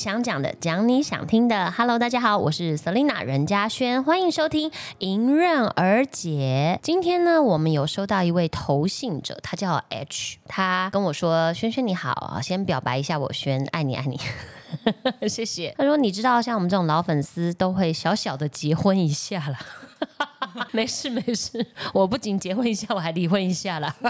想讲的，讲你想听的。Hello，大家好，我是 Selina 任嘉轩，欢迎收听《迎刃而解》。今天呢，我们有收到一位投信者，他叫 H，他跟我说：“轩轩你好，先表白一下我，轩爱你爱你。” 谢谢。他说：“你知道，像我们这种老粉丝都会小小的结婚一下了。” 没事没事，我不仅结婚一下，我还离婚一下了。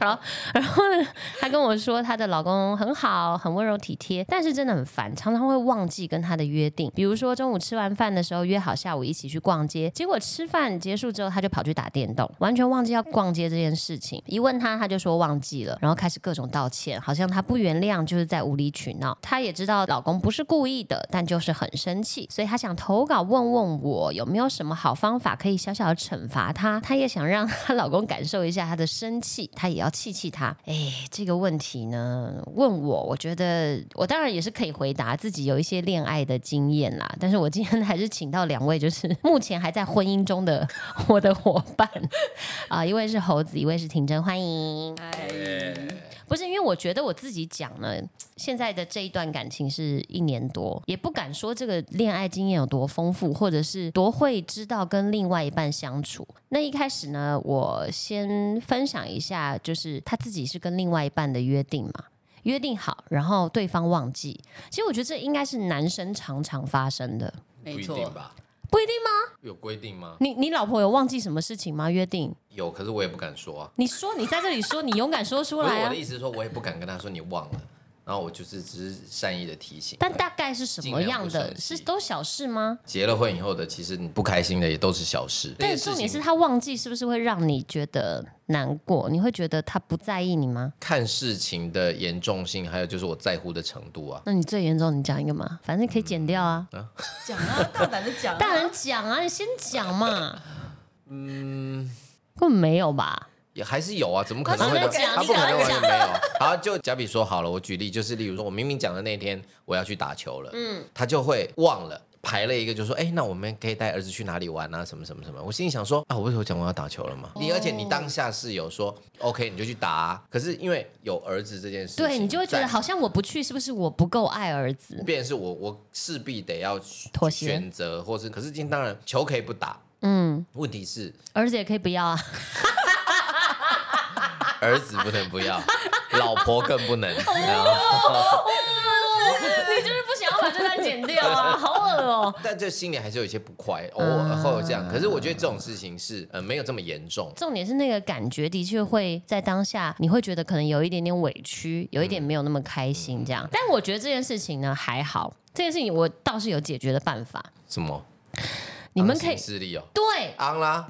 好，然后呢，她跟我说她的老公很好，很温柔体贴，但是真的很烦，常常会忘记跟他的约定。比如说中午吃完饭的时候约好下午一起去逛街，结果吃饭结束之后他就跑去打电动，完全忘记要逛街这件事情。一问他，他就说忘记了，然后开始各种道歉，好像他不原谅就是在无理取闹。她也知道老公不是故意的，但就是很生气，所以她想投稿问问我有没有什么好方法可以小小的惩罚她。她也想让她老公感受一下她的生气，她也要气气他。哎，这个问题呢，问我，我觉得我当然也是可以回答，自己有一些恋爱的经验啦。但是我今天还是请到两位，就是目前还在婚姻中的我的伙伴啊，一位是猴子，一位是婷真，欢迎。不是因为我觉得我自己讲呢，现在的这一段感情是一年多，也不敢说这个恋爱经验有多丰富，或者是多会知道跟另外一半相处。那一开始呢，我先分享一下，就是他自己是跟另外一半的约定嘛，约定好，然后对方忘记。其实我觉得这应该是男生常常发生的，没错，吧？不一定吗？有规定吗？你你老婆有忘记什么事情吗？约定？有，可是我也不敢说啊。你说你在这里说，你勇敢说出来啊不是我的！意思是说，我也不敢跟他说你忘了，然后我就是只是善意的提醒。但大概是什么样的？是都小事吗？结了婚以后的，其实你不开心的也都是小事。但重点是他忘记，是不是会让你觉得难过？你会觉得他不在意你吗？看事情的严重性，还有就是我在乎的程度啊。那你最严重，你讲一个嘛，反正可以剪掉啊。讲啊，大胆的讲、啊，大胆讲啊，你先讲嘛。嗯，根本没有吧？也还是有啊，怎么可能会都？好那讲他不可能完全没有。好，就假比说好了，我举例就是，例如说我明明讲的那天我要去打球了，嗯，他就会忘了。排了一个，就说，哎、那我们可以带儿子去哪里玩啊？什么什么什么？我心里想说，啊，我不是有讲我要打球了吗？你而且你当下是有说，OK，你就去打、啊。可是因为有儿子这件事情，对你就会觉得好像我不去，是不是我不够爱儿子？变成是我我势必得要妥协选择，或是可是今天当然球可以不打，嗯，问题是儿子也可以不要啊。儿子不能不要，老婆更不能。哦然后你就是不想要把这段剪掉啊，好恶哦、但这心里还是有一些不快，偶尔会有这样。可是我觉得这种事情是呃没有这么严重。重点是那个感觉的确会在当下，你会觉得可能有一点点委屈，有一点没有那么开心这样。但我觉得这件事情呢还好，这件事情我倒是有解决的办法。什么？你们可以昂行势力哦，对，昂啦。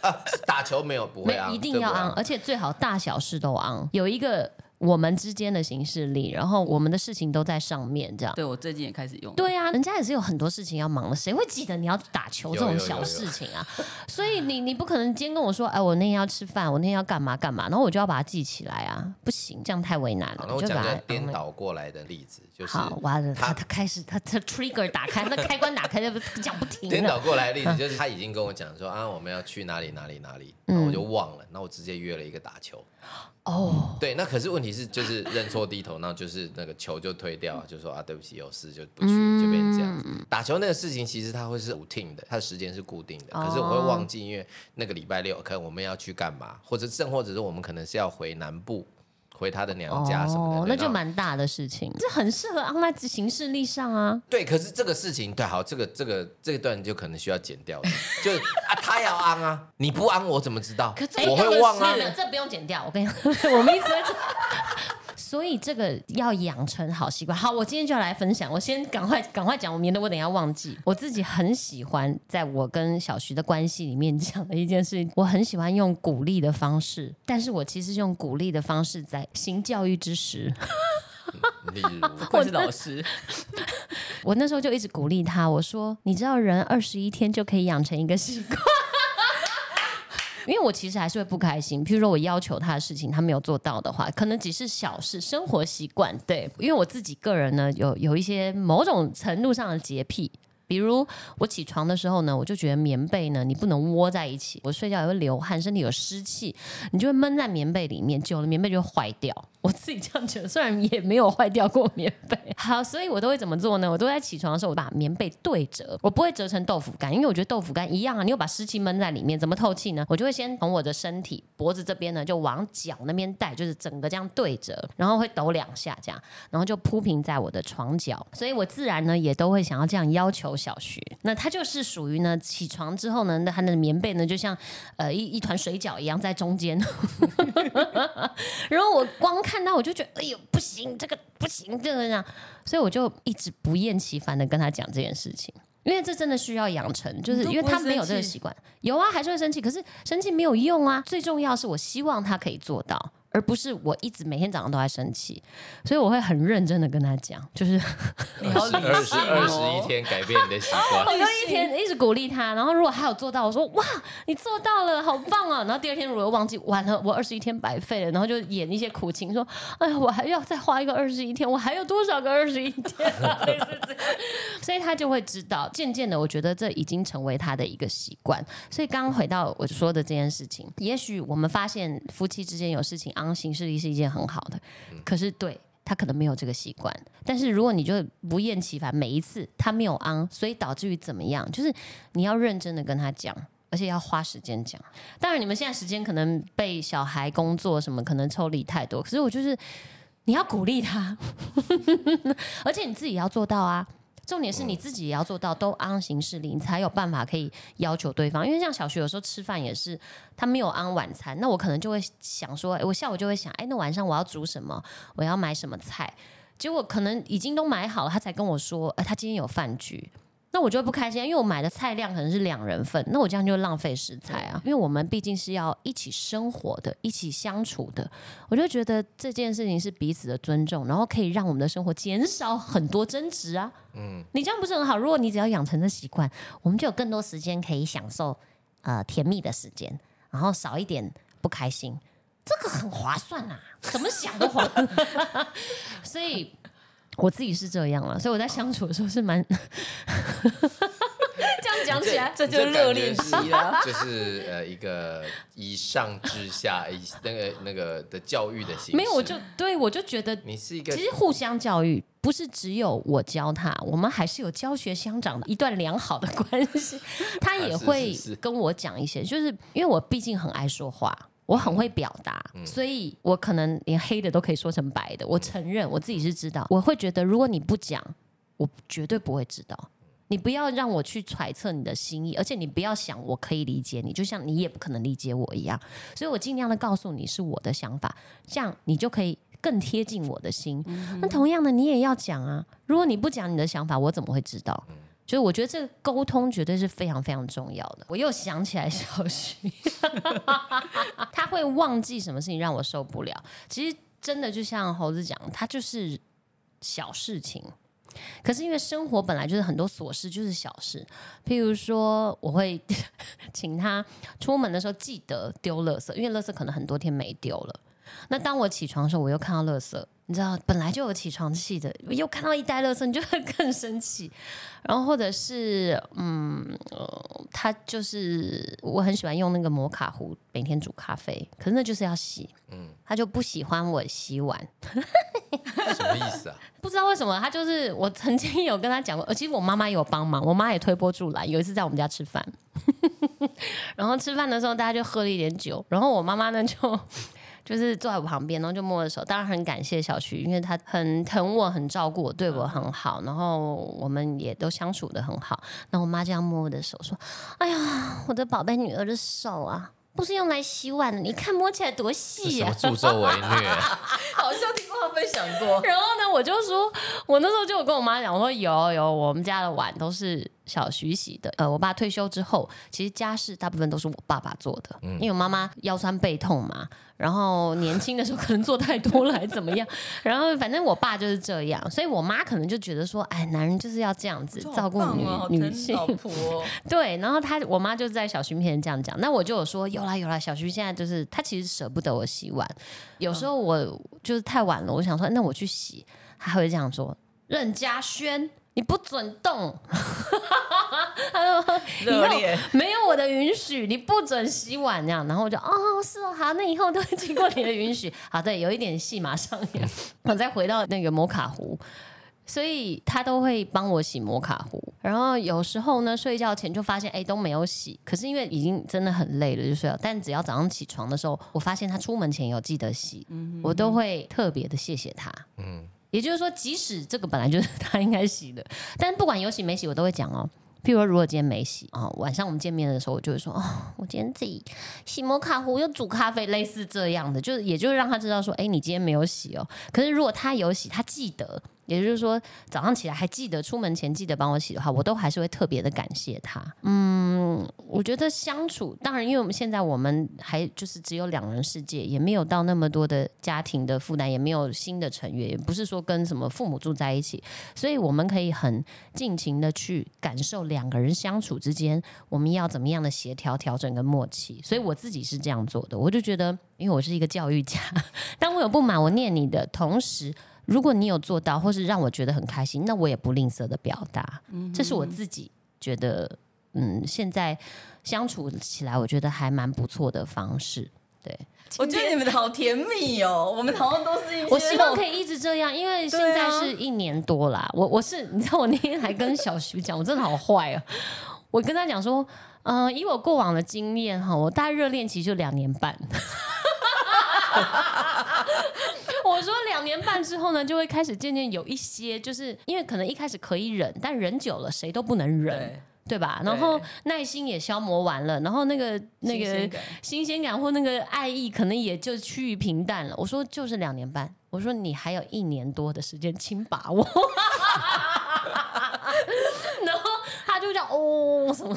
啊，打球没有不会一定要昂，而且最好大小事都昂，有一个我们之间的形式力，然后我们的事情都在上面这样。对我最近也开始用，对啊，人家也是有很多事情要忙的，谁会记得你要打球这种小事情啊？所以你你不可能今天跟我说，哎，我那天要吃饭，我那天要干嘛干嘛，然后我就要把它记起来啊，不行，这样太为难好，了。那我讲就把它个颠倒过来的例子，就是好，完了，他他他开始他他 trigger 打开，那开关打开就讲不停了。颠倒过来的例子就是他已经跟我讲说啊，我们要去哪里哪里哪里，然后我就忘了，那我直接约了一个打球。哦，对，那可是问题是就是认错低头，那就是那个球就推掉，就说啊对不起有事就不去，嗯就变成这样子。打球那个事情其实它会是 routine 的，它的时间是固定的，可是我会忘记，因为那个礼拜六可能我们要去干嘛，或者正或者是我们可能是要回南部。回他的娘家什么的，哦，那就蛮大的事情，这很适合安在行事力上啊。对，可是这个事情，对，好，这个这个这一段就可能需要剪掉了，就是啊，他要安啊，你不安我怎么知道？可这我会忘啊这不用剪掉。我跟你讲，我们一直在这。所以这个要养成好习惯。好，我今天就要来分享。我先赶快赶快讲，我免得我等一下忘记。我自己很喜欢在我跟小徐的关系里面讲的一件事情，我很喜欢用鼓励的方式，但是我其实用鼓励的方式在行教育之时。例如，不愧是老师，我那时候就一直鼓励他，我说：“你知道人二十一天就可以养成一个习惯。”因为我其实还是会不开心，譬如说我要求他的事情，他没有做到的话，可能只是小事，生活习惯。对，因为我自己个人呢，有有一些某种程度上的洁癖，比如我起床的时候呢，我就觉得棉被呢，你不能窝在一起，我睡觉也会流汗，身体有湿气，你就会闷在棉被里面，久了棉被就会坏掉。我自己这样觉得，虽然也没有坏掉过棉被。好，所以我都会怎么做呢？我都在起床的时候，我把棉被对折，我不会折成豆腐干，因为我觉得豆腐干一样啊，你又把湿气闷在里面，怎么透气呢？我就会先从我的身体脖子这边呢，就往脚那边带，就是整个这样对折，然后会抖两下这样，然后就铺平在我的床角，所以我自然呢也都会想要这样要求小学。那他就是属于呢，起床之后呢，那他的棉被呢就像呃一一团水饺一样在中间，然后我光看到我就觉得哎呦不行，这个不行，这个这样，所以我就一直不厌其烦的跟他讲这件事情。因为这真的需要养成，就是因为他没有这个习惯，有啊还是会生气，可是生气没有用啊。最重要是我希望他可以做到。而不是我一直每天早上都在生气，所以我会很认真的跟他讲，就是二十二十一哦。天改变你的习惯。我就一天一直鼓励他，然后如果他有做到，我说哇，你做到了，好棒啊！然后第二天如果忘记，完了，我二十一天白费了，然后就演一些苦情，说哎呀，我还要再花一个二十一天，我还有多少个二十一天啊？类似这样，所以他就会知道，渐渐的，我觉得这已经成为他的一个习惯。所以刚刚回到我说的这件事情，也许我们发现夫妻之间有事情昂行事力是一件很好的，可是对。他可能没有这个习惯，但是如果你就不厌其烦，每一次他没有昂，所以导致于怎么样？就是你要认真的跟他讲，而且要花时间讲。当然，你们现在时间可能被小孩、工作什么可能抽离太多，可是我就是你要鼓励他，而且你自己要做到啊。重点是你自己也要做到，都安行事力，你才有办法可以要求对方。因为像小学有时候吃饭也是，他没有安晚餐，那我可能就会想说，诶我下午就会想，哎，那晚上我要煮什么？我要买什么菜？结果可能已经都买好了，他才跟我说，哎，他今天有饭局。那我就会不开心，因为我买的菜量可能是两人份，那我这样就浪费食材啊。因为我们毕竟是要一起生活的，一起相处的，我就觉得这件事情是彼此的尊重，然后可以让我们的生活减少很多争执啊。嗯，你这样不是很好？如果你只要养成这习惯，我们就有更多时间可以享受呃甜蜜的时间，然后少一点不开心，这个很划算啊，怎么想都划。所以我自己是这样了，所以我在相处的时候是蛮 这样讲起来。这就是热恋期了。就是呃一个以上至下，以那个那个的教育的形式。没有，我就对我就觉得，你是一个其实互相教育不是只有我教他，我们还是有教学相长的一段良好的关系。他也会跟我讲一些，就是因为我毕竟很爱说话。我很会表达，嗯所以我可能连黑的都可以说成白的。我承认我自己是知道，我会觉得如果你不讲，我绝对不会知道。你不要让我去揣测你的心意，而且你不要想我可以理解你，就像你也不可能理解我一样。所以我尽量的告诉你是我的想法，这样你就可以更贴近我的心。那同样的，你也要讲啊。如果你不讲你的想法，我怎么会知道？就是我觉得这个沟通绝对是非常非常重要的。我又想起来小徐，他会忘记什么事情让我受不了。其实真的就像猴子讲，他就是小事情。可是因为生活本来就是很多琐事，就是小事。譬如说，我会 请他出门的时候记得丢垃圾，因为垃圾可能很多天没丢了。那当我起床的时候，我又看到垃圾，你知道，本来就有起床气的，又看到一袋垃圾，你就会 更生气。然后或者是，嗯，呃，他就是我很喜欢用那个摩卡壶每天煮咖啡，可是那就是要洗，嗯，他就不喜欢我洗碗，什么意思啊？不知道为什么，他就是我曾经有跟他讲过，呃，其实我妈妈有帮忙，我妈也推波助澜。有一次在我们家吃饭，然后吃饭的时候大家就喝了一点酒，然后我妈妈呢就就是坐在我旁边，然后就摸的手。当然很感谢小徐，因为他很疼我，很照顾我，对我很好，然后我们也都相处的很好。那我妈这样摸我的手说：“哎呀，我的宝贝女儿的手啊。”不是用来洗碗的，你看摸起来多细呀、什么助纣为虐？好像听过他分享过，然后呢，我就说，我那时候就有跟我妈讲，我说有有，我们家的碗都是小徐洗的。呃，我爸退休之后，其实家事大部分都是我爸爸做的，因为我妈妈腰酸背痛嘛，然后年轻的时候可能做太多了，还怎么样，然后反正我爸就是这样，所以我妈可能就觉得说，哎，男人就是要这样子照顾女、女性。老，婆哦。对，然后他我妈就在小徐面前这样讲，那我就有说有啦有啦，小徐现在就是他其实舍不得我洗碗，有时候我就是太晚了，我想说那我去洗，他会这样说，任嘉轩，你不准动。他说以后没有我的允许，你不准洗碗这样。然后我就哦，是哦，好，那以后都会经过你的允许。好，对，有一点戏马上演。我再回到那个摩卡壶。所以他都会帮我洗摩卡壶，然后有时候呢，睡觉前就发现哎都没有洗，可是因为已经真的很累了就睡了。但只要早上起床的时候，我发现他出门前有记得洗，我都会特别的谢谢他。嗯，也就是说，即使这个本来就是他应该洗的，但不管有洗没洗，我都会讲哦。譬如说，如果今天没洗啊、晚上我们见面的时候，我就会说哦，我今天自己洗摩卡壶又煮咖啡，类似这样的，就是也就是让他知道说，哎，你今天没有洗哦。可是如果他有洗，他记得。也就是说，早上起来还记得出门前记得帮我洗的话，我都还是会特别的感谢他。嗯，我觉得相处，当然，因为我们现在我们还就是只有两人世界，也没有到那么多的家庭的负担，也没有新的成员，也不是说跟什么父母住在一起，所以我们可以很尽情的去感受两个人相处之间，我们要怎么样的协调、调整跟默契。所以我自己是这样做的，我就觉得，因为我是一个教育家，当我有不满，我念你的同时。如果你有做到，或是让我觉得很开心，那我也不吝啬的表达。这是我自己觉得，嗯，现在相处起来，我觉得还蛮不错的方式。对，我觉得你们的好甜蜜哦，我们好像都是一些我希望可以。一直这样，因为现在是一年多啦。我我是，你知道，我那天还跟小徐讲，我真的好坏哦。我跟他讲说，嗯、以我过往的经验哈，我大概热恋期就两年半。之后呢，就会开始渐渐有一些，就是因为可能一开始可以忍，但忍久了谁都不能忍，对，吧？然后耐心也消磨完了，然后那个那个新鲜感新鲜感或那个爱意，可能也就趋于平淡了。我说就是两年半，我说你还有一年多的时间，请把握。然后他就叫哦什么。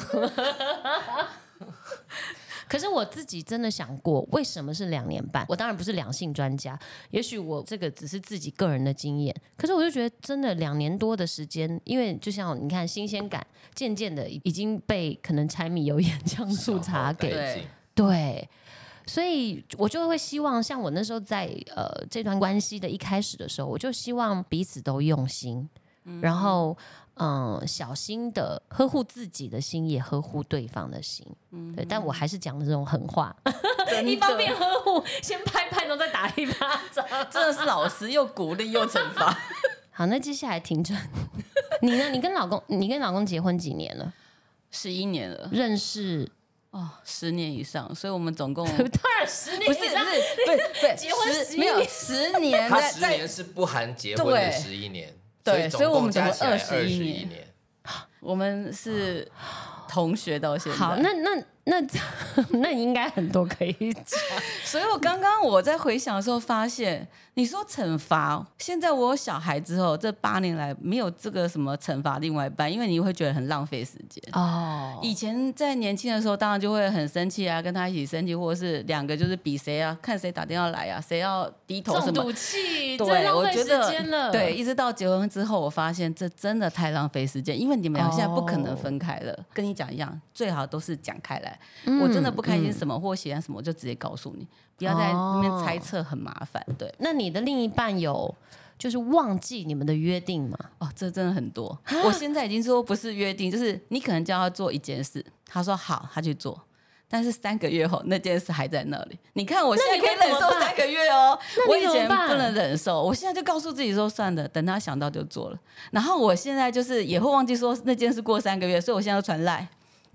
可是我自己真的想过，为什么是两年半？我当然不是两性专家，也许我这个只是自己个人的经验。可是我就觉得，真的两年多的时间，因为就像你看，新鲜感渐渐的已经被可能柴米油盐酱醋茶给对对，所以我就会希望，像我那时候在呃这段关系的一开始的时候，我就希望彼此都用心，然后嗯、小心的呵护自己的心，也呵护对方的心。嗯对，但我还是讲的这种狠话，一方面呵护，先拍拍，然后再打一巴掌。真的是老师又鼓励又惩罚。好，那接下来停转，你呢？你跟老公，你跟老公结婚几年了？十一年了认识哦，十年以上，所以我们总共 当然十年不是不是以上不是不是结婚11十没有十年他十年是不含结婚的对十一年，对所以我们总共共加起来二21十一年年。我们是同学到现在。好，那那那 那应该很多可以讲。所以我刚刚我在回想的时候发现，你说惩罚，现在我有小孩之后，这八年来没有这个什么惩罚另外一半，因为你会觉得很浪费时间。哦，以前在年轻的时候，当然就会很生气啊，跟他一起生气，或者是两个就是比谁啊，看谁打电话来啊，谁要低头什么赌。气，对，浪费时我觉得间了。对，，一直到结婚之后，我发现这真的太浪费时间，因为你们俩现在不可能分开了。跟你讲一样，最好都是讲开来。我真的不开心什么、或喜欢什么，我就直接告诉你，不要在那边猜测，很麻烦。对，那你的另一半有就是忘记你们的约定吗？哦，这真的很多。我现在已经说不是约定，就是你可能叫他做一件事，他说好，他去做。但是三个月后，那件事还在那里。你看，我现在可以忍受三个月哦。我以前不能忍受，我现在就告诉自己说算了，等他想到就做了。然后我现在就是也会忘记说那件事过三个月，所以我现在要传赖，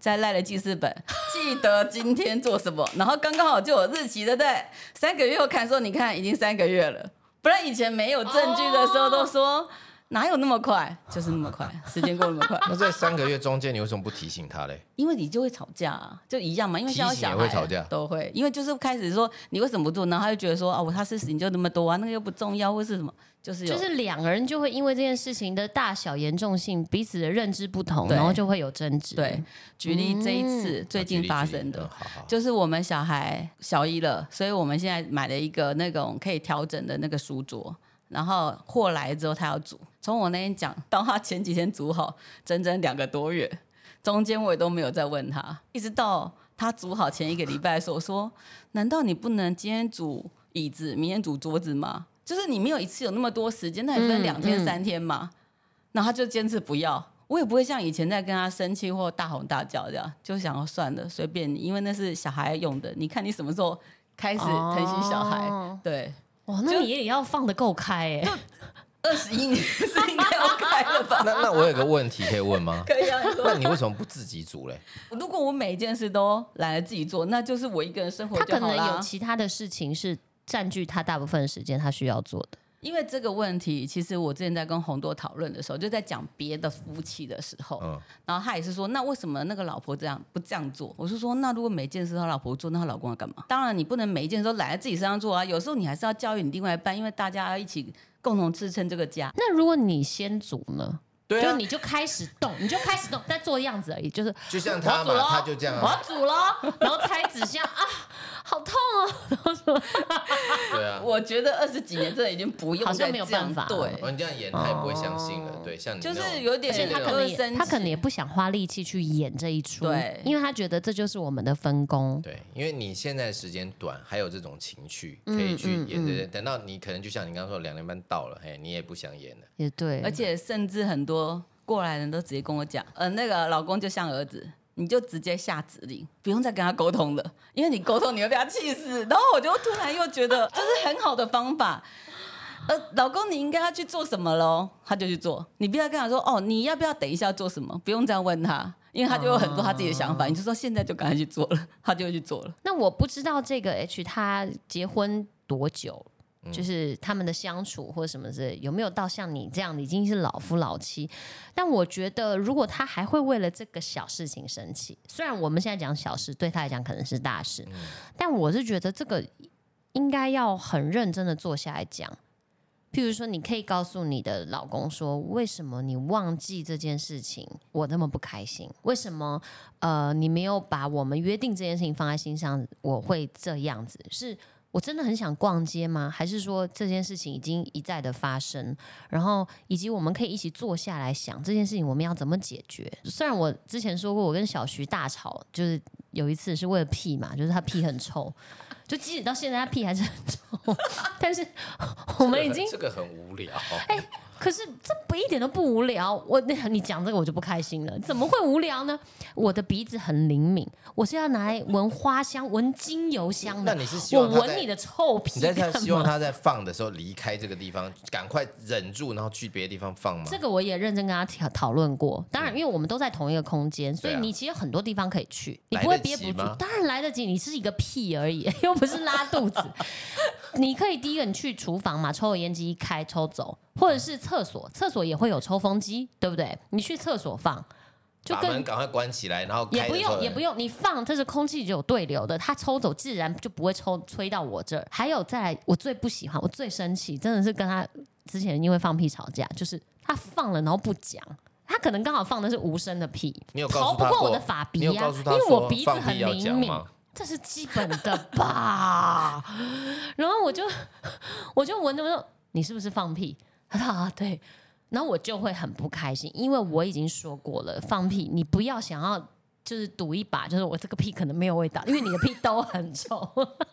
在赖的记事本，记得今天做什么。然后刚刚好就有日期，对不对？三个月后看说，你看已经三个月了，不然以前没有证据的时候都说。哪有那么快？就是那么快，时间过那么快。那在三个月中间，你为什么不提醒他嘞？因为你就会吵架、啊，就一样嘛。因为小孩也会吵架都会，因为就是开始说你为什么不做，然后他就觉得说啊，我他事情就那么多啊，那个又不重要，或是什么，就是就是两个人就会因为这件事情的大小严重性，彼此的认知不同，然后就会有争执。对。举例这一次嗯最近发生的就是我们小孩小一了，所以我们现在买了一个那种可以调整的那个书桌。然后货来之后，他要煮。从我那天讲到他前几天煮好，整整两个多月，中间我也都没有再问他，一直到他煮好前一个礼拜的时候，我说：“难道你不能今天煮椅子，明天煮桌子吗？就是你没有一次有那么多时间，那你分嗯两天、嗯三天嘛？”然后他就坚持不要。我也不会像以前在跟他生气或大吼大叫这样，就想要算了，随便你，因为那是小孩用的。你看你什么时候开始疼惜小孩？哦对，哇，那你也要放得够开哎。二十一年是应该要开了吧？那那我有个问题可以问吗？可以啊，你说那你为什么不自己煮嘞？如果我每一件事都懒得自己做，那就是我一个人生活他可能有其他的事情是占据他大部分时间，他需要做的。因为这个问题，其实我之前在跟洪多讨论的时候，就在讲别的夫妻的时候，嗯然后他也是说，那为什么那个老婆这样不这样做？我是说，那如果每件事他老婆做，那他老公要干嘛？当然，你不能每一件事都揽在自己身上做啊，有时候你还是要教育你另外一半，因为大家要一起共同支撑这个家。那如果你先煮呢？对啊，就你就开始动，你就开始动，在做样子而已，就是就像他嘛，他就这样啊，我要煮咯，然后拆纸箱啊，好痛哦，对啊。我觉得二十几年真的已经不用好像没有再这样办法对，哦，你这样演他也不会相信了哦。对，像你就是有点而且他可能他可能也不想花力气去演这一出，对因为他觉得这就是我们的分工。对，因为你现在时间短，还有这种情绪可嗯以去嗯演。对对，等到你可能就像你刚刚说，两年半到了，嘿，你也不想演了。也对，而且甚至很多过来人都直接跟我讲，呃，那个老公就像儿子，你就直接下指令，不用再跟他沟通了，因为你沟通你会被他气死。然后我就突然又觉得这是很好的方法。呃，老公，你应该要去做什么喽？他就去做，你不要跟他说哦，你要不要等一下做什么？不用这样问他，因为他就有很多他自己的想法。你就说现在就赶快去做了，他就会去做了。那我不知道这个 H 他结婚多久，就是他们的相处或者什么之类，有没有到像你这样已经是老夫老妻？但我觉得，如果他还会为了这个小事情生气，虽然我们现在讲小事，对他来讲可能是大事，但我是觉得这个应该要很认真的坐下来讲。譬如说，你可以告诉你的老公说，为什么你忘记这件事情，我那么不开心？为什么呃你没有把我们约定这件事情放在心上？我会这样子，是我真的很想逛街吗？还是说这件事情已经一再的发生？然后以及我们可以一起坐下来想这件事情我们要怎么解决？虽然我之前说过，我跟小徐大吵，就是有一次是为了屁嘛，就是他屁很臭。就即使到现在，他屁还是很臭，但是我们已经这个很无聊。哎可是这不一点都不无聊。我那 你讲这个我就不开心了，怎么会无聊呢？我的鼻子很灵敏，我是要拿来闻花香、闻精油香的。那你是希我望他在闻你的臭屁你在干嘛？他希望他在放的时候离开这个地方，赶快忍住，然后去别的地方放吗？这个我也认真跟他讨讨论过。当然，因为我们都在同一个空间，所以你其实很多地方可以去，你不会憋不住。当然来得及，你是一个屁而已，又不是拉肚子。你可以第一个你去厨房嘛，抽油烟机一开抽走，或者是厕所，厕所也会有抽风机，对不对？你去厕所放，就跟把门赶快关起来，然后也不用，也不用，你放这是空气就有对流的，它抽走自然就不会抽吹到我这儿。还有再来，我最不喜欢，我最生气，真的是跟他之前因为放屁吵架，就是他放了然后不讲。他可能刚好放的是无声的屁，你有告逃诉他过不过我的法鼻呀、告诉他因为我说鼻子很放屁要灵敏，吗？这是基本的吧。然后我就 我就闻着说你是不是放屁？他 说啊对，然后我就会很不开心，因为我已经说过了，放屁你不要想要。就是赌一把，就是我这个屁可能没有味道，因为你的屁都很臭。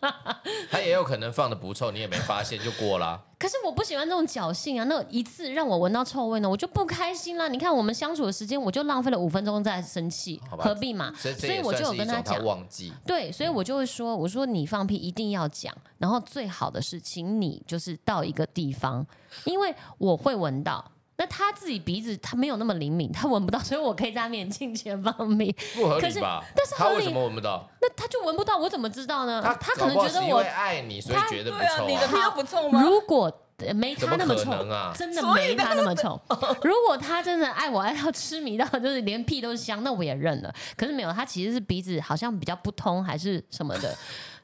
他也有可能放的不臭，你也没发现就过啦。可是我不喜欢这种侥幸啊！那一次让我闻到臭味呢，我就不开心啦。你看我们相处的时间，我就浪费了五分钟在生气，好吧何必嘛？所以这所以我就有也算是一种他讲，忘记。对，所以我就会说，我说你放屁一定要讲，然后最好的是，请你就是到一个地方，因为我会闻到。那他自己鼻子他没有那么灵敏，他闻不到，所以我可以在他面镜前放屁，不合可是理吧？但是他为什么闻不到？那他就闻不到，我怎么知道呢？他他可能觉得我爱你，所以觉得不臭你的屁不臭吗？如果呃没他那么臭，能啊真的没他那么臭。如果他真的爱我爱到痴迷到就是连屁都是香，那我也认了。可是没有，他其实是鼻子好像比较不通还是什么的，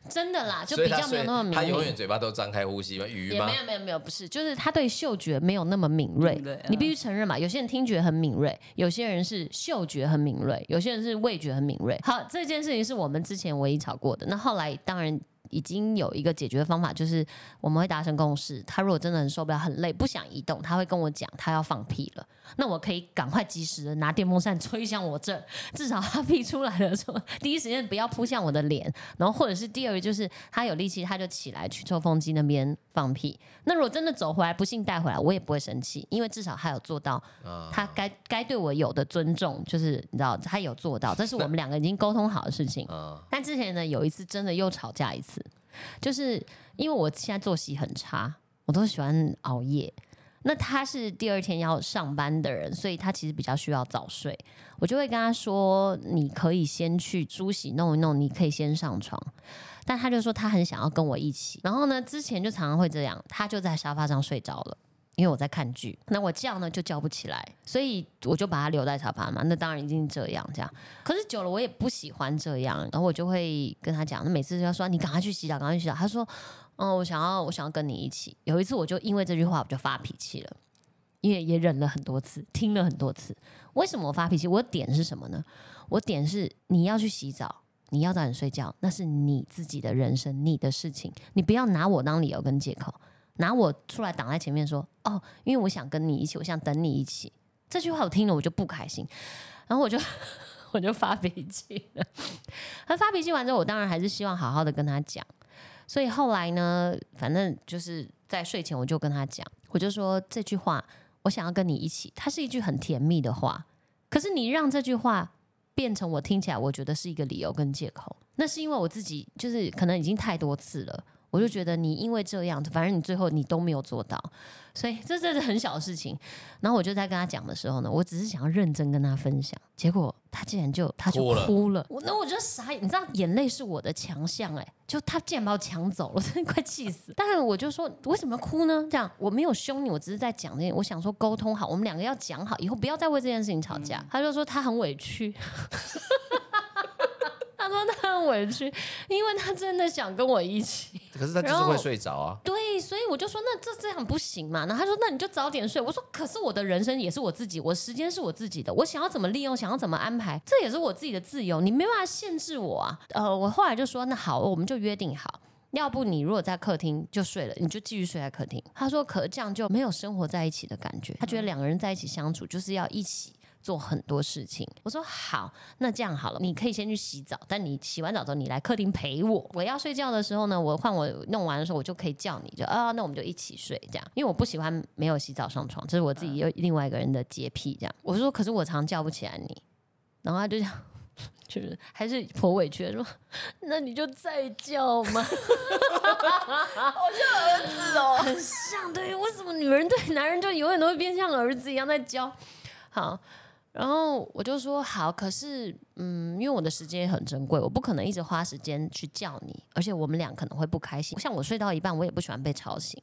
真的啦，就比较没有那么敏他永远。嘴巴都张开呼吸吗？鱼吗也没？有没有没有，不是，就是他对嗅觉没有那么敏锐。敏锐你必须承认嘛，有些人听觉很敏锐，有些人是嗅觉很敏锐，有些人是味觉很敏锐。好，这件事情是我们之前唯一吵过的。那后来当然已经有一个解决方法，就是我们会达成共识。他如果真的很受不了、很累、不想移动，他会跟我讲他要放屁了。那我可以赶快及时的拿电风扇吹向我这儿，至少他屁出来的时候，第一时间不要扑向我的脸。然后或者是第二个就是他有力气，他就起来去抽风机那边放屁。那如果真的走回来，不幸带回来，我也不会生气，因为至少他有做到他该该对我有的尊重，就是你知道他有做到，这是我们两个已经沟通好的事情。啊，但之前呢，有一次真的又吵架一次，就是因为我现在作息很差，我都喜欢熬夜。那他是第二天要上班的人，所以他其实比较需要早睡。我就会跟他说：“你可以先去梳洗弄一弄，你可以先上床。”但他就说他很想要跟我一起。然后呢，之前就常常会这样，他就在沙发上睡着了。因为我在看剧，那我叫呢就叫不起来，所以我就把他留在沙发嘛。那当然一定这样这样，可是久了我也不喜欢这样，然后我就会跟他讲，那每次就要说你赶快去洗澡，赶快去洗澡。他说，嗯，我想要我想要跟你一起。有一次我就因为这句话我就发脾气了，因为也忍了很多次，听了很多次。为什么我发脾气？我的点是什么呢？我点是你要去洗澡，你要早点睡觉，那是你自己的人生，你的事情，你不要拿我当理由跟借口。拿我出来挡在前面说哦，因为我想跟你一起，我想等你一起。这句话我听了我就不开心，然后我就 我就发脾气了。他发脾气完之后，我当然还是希望好好的跟他讲。所以后来呢，反正就是在睡前我就跟他讲，我就说这句话，我想要跟你一起。它是一句很甜蜜的话，可是你让这句话变成我听起来我觉得是一个理由跟借口，那是因为我自己就是可能已经太多次了。我就觉得你因为这样，反正你最后你都没有做到，所以这这是很小的事情。然后我就在跟他讲的时候呢，我只是想要认真跟他分享，结果他竟然就他就哭了哭了。我那我就傻眼，你知道眼泪是我的强项哎，就他竟然把我抢走了，真的快气死。但是我就说为什么哭呢？这样我没有凶你，我只是在讲这些，我想说沟通好，我们两个要讲好，以后不要再为这件事情吵架。他就说他很委屈。他说他很委屈，因为他真的想跟我一起。可是他就是会睡着啊。对，所以我就说那这这样不行嘛。然后他说那你就早点睡。我说可是我的人生也是我自己，我时间是我自己的，我想要怎么利用，想要怎么安排，这也是我自己的自由，你没办法限制我啊。呃，我后来就说那好，我们就约定好，要不你如果在客厅就睡了，你就继续睡在客厅。他说可这样就没有生活在一起的感觉，他觉得两个人在一起相处就是要一起。做很多事情，我说好，那这样好了，你可以先去洗澡，但你洗完澡之后，你来客厅陪我。我要睡觉的时候呢，我换我弄完的时候，我就可以叫你，就啊，那我们就一起睡这样。因为我不喜欢没有洗澡上床，这是我自己有另外一个人的洁癖这样。我说，可是我常叫不起来你，然后他就讲，就是还是颇委屈，说那你就再叫嘛，好像儿子哦。很像对，为什么女人对男人就永远都会变像儿子一样在教？好。然后我就说好，可是嗯，因为我的时间也很珍贵，我不可能一直花时间去叫你，而且我们俩可能会不开心。像我睡到一半，我也不喜欢被吵醒。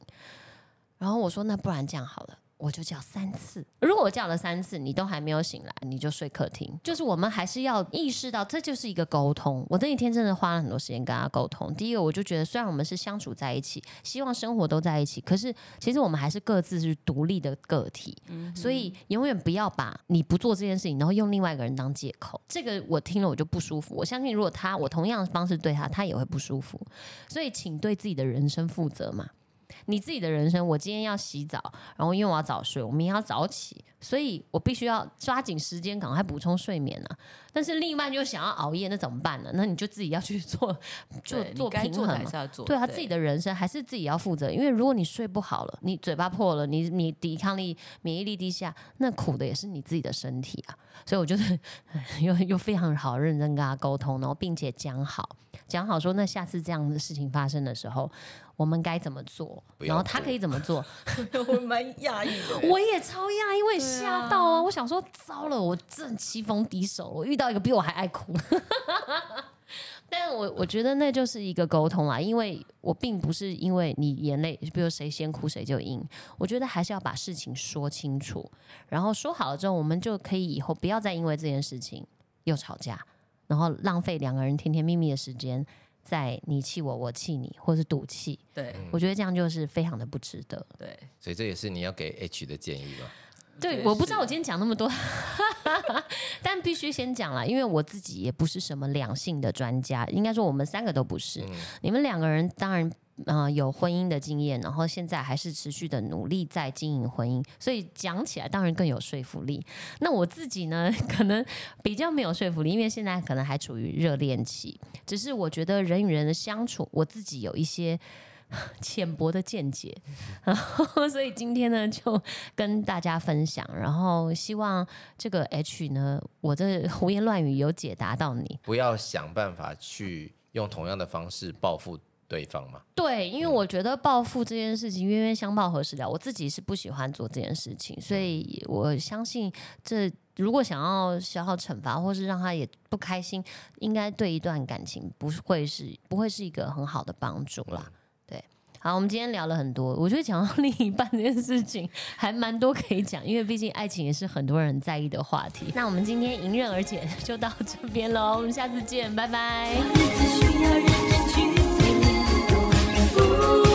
然后我说，那不然这样好了。我就叫三次，如果我叫了三次，你都还没有醒来，你就睡客厅。就是我们还是要意识到，这就是一个沟通。我这一天真的花了很多时间跟他沟通。第一个，我就觉得虽然我们是相处在一起，希望生活都在一起，可是其实我们还是各自是独立的个体。所以永远不要把你不做这件事情，然后用另外一个人当借口。这个我听了我就不舒服。我相信如果他我同样的方式对他，他也会不舒服。所以请对自己的人生负责嘛。你自己的人生，我今天要洗澡，然后因为我要早睡，我明天要早起，所以我必须要抓紧时间，赶快补充睡眠呢。但是另一半就想要熬夜，那怎么办呢？那你就自己要去做 做做平衡嘛。对啊，自己的人生还是自己要负责，因为如果你睡不好了，你嘴巴破了，你你抵抗力、免疫力低下，那苦的也是你自己的身体啊。所以我觉得 又又非常好，认真跟他沟通，然后并且讲好，讲好说，那下次这样的事情发生的时候。我们该怎么做？然后他可以怎么做？我蛮讶异的，我也超讶异，我也吓到啊！我想说，糟了，我正棋逢敌手，我遇到一个比我还爱哭。但我我觉得那就是一个沟通啦，因为我并不是因为你眼泪，比如谁先哭谁就赢。我觉得还是要把事情说清楚，然后说好了之后，我们就可以以后不要再因为这件事情又吵架，然后浪费两个人甜甜蜜蜜的时间。在你气我，我气你，或是赌气，对我觉得这样就是非常的不值得。对，所以这也是你要给 H 的建议吗？对，我不知道我今天讲那么多，但必须先讲了，因为我自己也不是什么两性的专家，应该说我们三个都不是。你们两个人当然。呃，有婚姻的经验，然后现在还是持续的努力在经营婚姻，所以讲起来当然更有说服力。那我自己呢，可能比较没有说服力，因为现在可能还处于热恋期。只是我觉得人与人的相处，我自己有一些 浅薄的见解，然后所以今天呢，就跟大家分享，然后希望这个 H 呢，我这胡言乱语有解答到你，不要想办法去用同样的方式报复。对方嘛，对，因为我觉得报复这件事情冤冤相报何时了，我自己是不喜欢做这件事情，所以我相信这如果想要消耗惩罚，或是让他也不开心，应该对一段感情不会是不会是一个很好的帮助啦。对，好，我们今天聊了很多，我觉得讲到另一半这件事情还蛮多可以讲，因为毕竟爱情也是很多人在意的话题。那我们今天迎刃而解就到这边喽，我们下次见，拜拜。Ooh.